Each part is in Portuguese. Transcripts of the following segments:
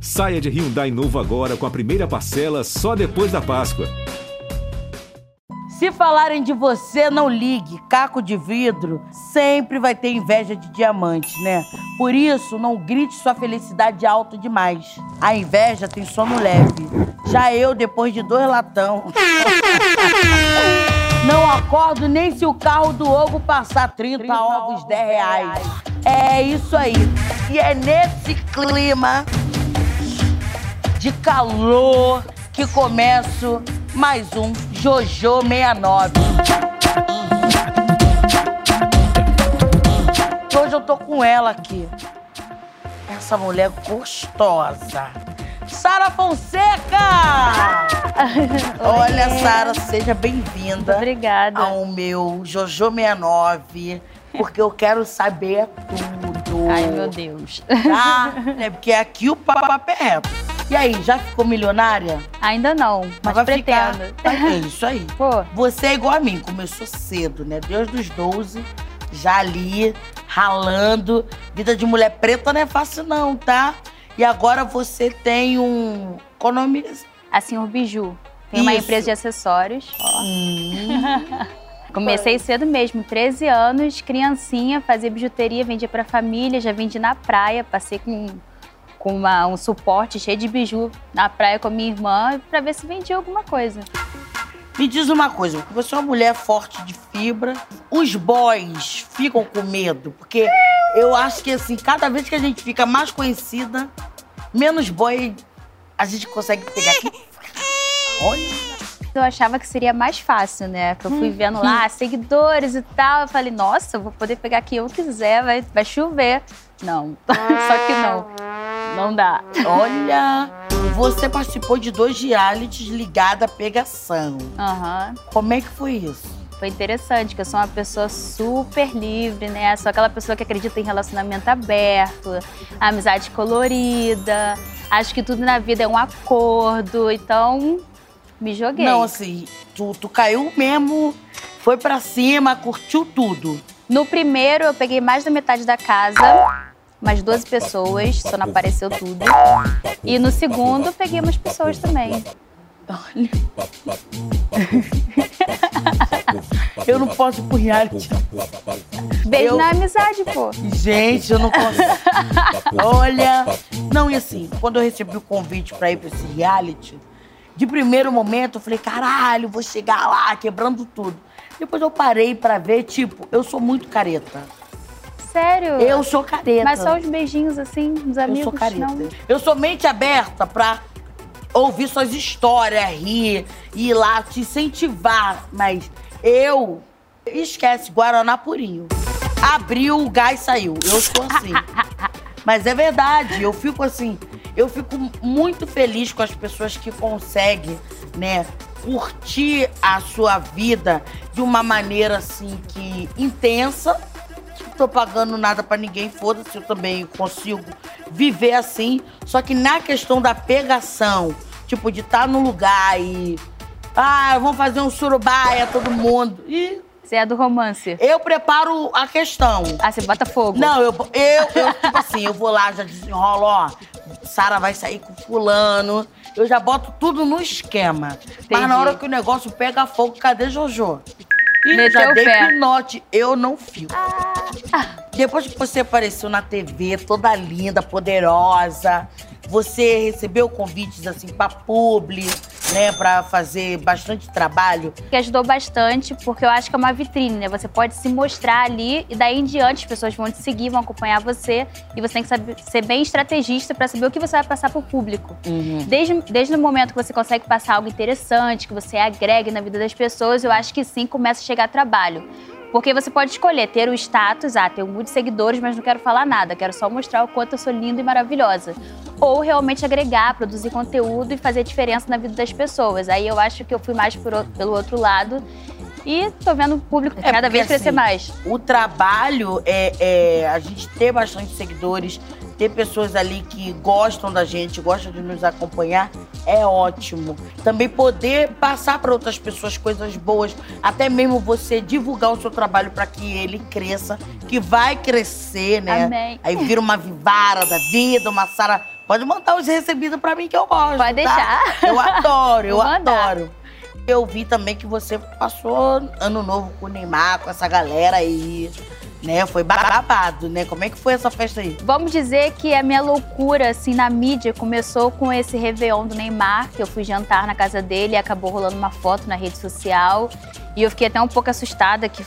Saia de Hyundai novo agora com a primeira parcela só depois da Páscoa. Se falarem de você, não ligue. Caco de vidro sempre vai ter inveja de diamante, né? Por isso, não grite sua felicidade alto demais. A inveja tem sono leve. Já eu, depois de dois latão. Não acordo nem se o carro do ovo passar 30, 30 ovos 10 reais. É isso aí. E é nesse clima de calor que começo mais um Jojo 69. Hoje eu tô com ela aqui. Essa mulher gostosa. Sara Fonseca! Olha, Sara, seja bem-vinda. Obrigada. Ao meu Jojo 69, porque eu quero saber tudo. Ai, meu Deus. Tá? É porque aqui o papo é reto. E aí, já ficou milionária? Ainda não, mas, mas pretendo. Ficar... É isso aí. Pô. Você é igual a mim, começou cedo, né? Deus dos 12, já ali, ralando. Vida de mulher preta não é fácil não, tá? E agora você tem um... Qual nome? Assim, o Biju. Tem uma empresa de acessórios. Hum. Comecei cedo mesmo, 13 anos, criancinha, fazia bijuteria, vendia pra família, já vendi na praia, passei com com uma, um suporte cheio de biju na praia com a minha irmã para ver se vendia alguma coisa. Me diz uma coisa, você é uma mulher forte de fibra, os boys ficam com medo, porque eu acho que assim, cada vez que a gente fica mais conhecida, menos boy a gente consegue pegar aqui. Olha. Eu achava que seria mais fácil, né? Que eu fui vendo lá, seguidores e tal. Eu falei, nossa, eu vou poder pegar quem eu quiser, vai, vai chover. Não, só que não. Não dá. Olha, você participou de dois realities ligados à pegação. Aham. Uhum. Como é que foi isso? Foi interessante, que eu sou uma pessoa super livre, né? Sou aquela pessoa que acredita em relacionamento aberto, amizade colorida. Acho que tudo na vida é um acordo, então me joguei. Não, assim, tu, tu caiu mesmo, foi para cima, curtiu tudo. No primeiro, eu peguei mais da metade da casa mais 12 pessoas, só não apareceu tudo. E no segundo, peguei umas pessoas também. Olha. Eu não posso ir pro reality. Beijo eu... na amizade, pô. Gente, eu não posso. Olha. Não, e assim, quando eu recebi o convite pra ir pra esse reality, de primeiro momento eu falei, caralho, vou chegar lá quebrando tudo. Depois eu parei pra ver, tipo, eu sou muito careta. Sério? Eu sou careta. Mas só os beijinhos assim, dos amigos? Eu sou careta. Não... Eu sou mente aberta pra ouvir suas histórias, rir, ir lá, te incentivar. Mas eu. Esquece, Guaraná purinho. Abriu, o gás saiu. Eu sou assim. Mas é verdade, eu fico assim. Eu fico muito feliz com as pessoas que conseguem, né, curtir a sua vida de uma maneira assim que intensa tô pagando nada para ninguém, foda-se, eu também consigo viver assim. Só que na questão da pegação, tipo, de estar tá no lugar e. Ah, vamos fazer um surubaia, todo mundo. E. Você é do romance? Eu preparo a questão. Ah, você bota fogo? Não, eu, eu, eu tipo assim, eu vou lá, já desenrolo, ó. Sara vai sair com fulano. Eu já boto tudo no esquema. Entendi. Mas na hora que o negócio pega fogo, cadê Jojo? E Meteu já dei pé. pinote, eu não fico. Ah. Depois que você apareceu na TV, toda linda, poderosa, você recebeu convites assim pra publi, né, para fazer bastante trabalho. Que ajudou bastante, porque eu acho que é uma vitrine, né? Você pode se mostrar ali e daí em diante as pessoas vão te seguir, vão acompanhar você e você tem que saber, ser bem estrategista para saber o que você vai passar pro público. Uhum. Desde, desde o momento que você consegue passar algo interessante, que você agregue na vida das pessoas, eu acho que sim começa a chegar trabalho. Porque você pode escolher ter o status, ah, tenho muitos seguidores, mas não quero falar nada, quero só mostrar o quanto eu sou linda e maravilhosa. Ou realmente agregar, produzir conteúdo e fazer diferença na vida das pessoas. Aí eu acho que eu fui mais por, pelo outro lado. E tô vendo o público é cada vez crescer assim, mais. O trabalho é, é a gente ter bastante seguidores, ter pessoas ali que gostam da gente, gostam de nos acompanhar, é ótimo. Também poder passar para outras pessoas coisas boas, até mesmo você divulgar o seu trabalho para que ele cresça, que vai crescer, né? Amém. Aí vira uma vivara da vida, uma Sara Pode mandar os recebidos pra mim que eu gosto. Pode tá? deixar. Eu adoro, eu adoro. Eu vi também que você passou ano novo com o Neymar, com essa galera aí. Né? Foi babado, né? Como é que foi essa festa aí? Vamos dizer que a minha loucura, assim, na mídia começou com esse Réveillon do Neymar, que eu fui jantar na casa dele e acabou rolando uma foto na rede social. E eu fiquei até um pouco assustada que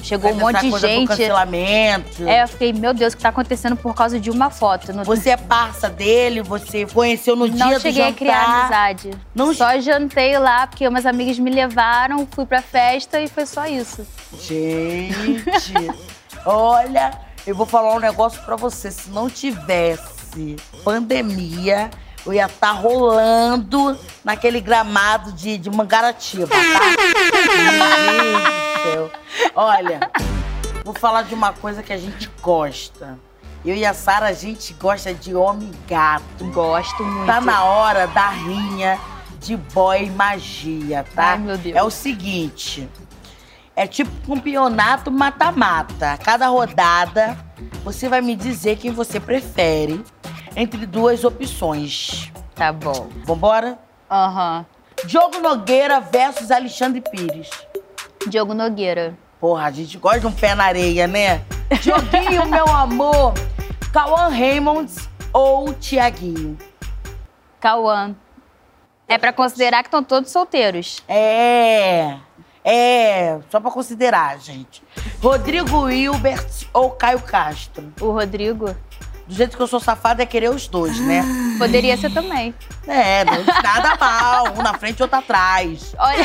chegou um monte de do gente. cancelamento. É, eu fiquei, meu Deus, o que tá acontecendo por causa de uma foto? No- Você é parça dele, você conheceu no dia não do cheguei a criar amizade. Não Só jantei lá, porque umas amigas me levaram, fui pra festa e foi só isso. Gente, olha, eu vou falar um negócio pra você. Se não tivesse pandemia, eu ia estar rolando naquele gramado de, de Mangaratiba, tá? Meu Deus do céu. Olha, vou falar de uma coisa que a gente gosta. Eu e a Sara, a gente gosta de homem gato. Gosto muito. Tá na hora da rinha de boy magia, tá? Ai, meu Deus. É o seguinte. É tipo campeonato mata-mata. Cada rodada, você vai me dizer quem você prefere entre duas opções. Tá bom. Vambora? Aham. Diogo Nogueira versus Alexandre Pires. Diogo Nogueira. Porra, a gente gosta de um pé na areia, né? Dioguinho, meu amor. Cauã Raymonds ou Tiaguinho? Cauã. É pra considerar que estão todos solteiros. É. É, só pra considerar, gente. Rodrigo Hilbert ou Caio Castro? O Rodrigo Do jeito que eu sou safada é querer os dois, né? poderia ser também. É, não nada mal. Um na frente, outro atrás. Olha,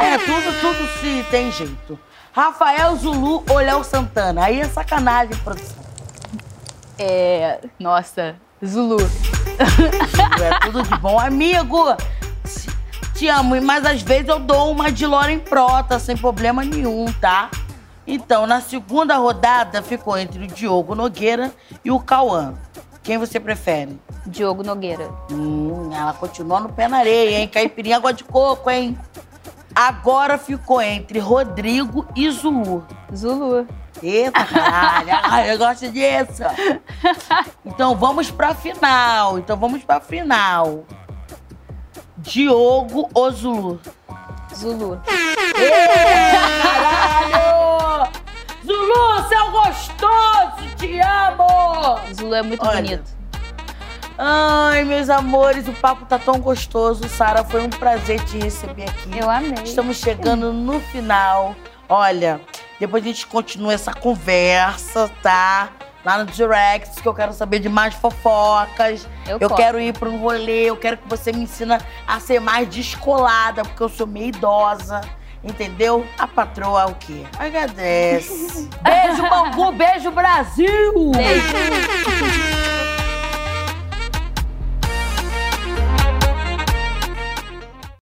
É, tudo, tudo se tem jeito. Rafael Zulu ou Léo Santana? Aí é sacanagem, produção. é. Nossa, Zulu. É tudo de bom. Amigo, te- amo, mas às vezes eu dou uma de Loren Prota, sem problema nenhum, tá? Então, na segunda rodada, ficou entre o Diogo Nogueira e o Cauã. Quem você prefere? Diogo Nogueira. Hum, ela continua no pé na areia, hein? Caipirinha água de coco, hein? Agora ficou entre Rodrigo e Zulu. Zulu. Eita, caralho. Eu gosto disso. Então vamos pra final. Então vamos pra final. Diogo ou Zulu? Zulu. Caralho! Zulu, seu gostoso! Te amo! Zulu é muito Olha. bonito. Ai, meus amores, o papo tá tão gostoso. Sara, foi um prazer te receber aqui. Eu amei. Estamos chegando no final. Olha, depois a gente continua essa conversa, tá? Lá no direct, que eu quero saber de mais fofocas. Eu Eu quero ir para um rolê, eu quero que você me ensina a ser mais descolada, porque eu sou meio idosa. Entendeu? A patroa é o quê? Agradece. beijo, Bangu, beijo, Brasil! Beijo.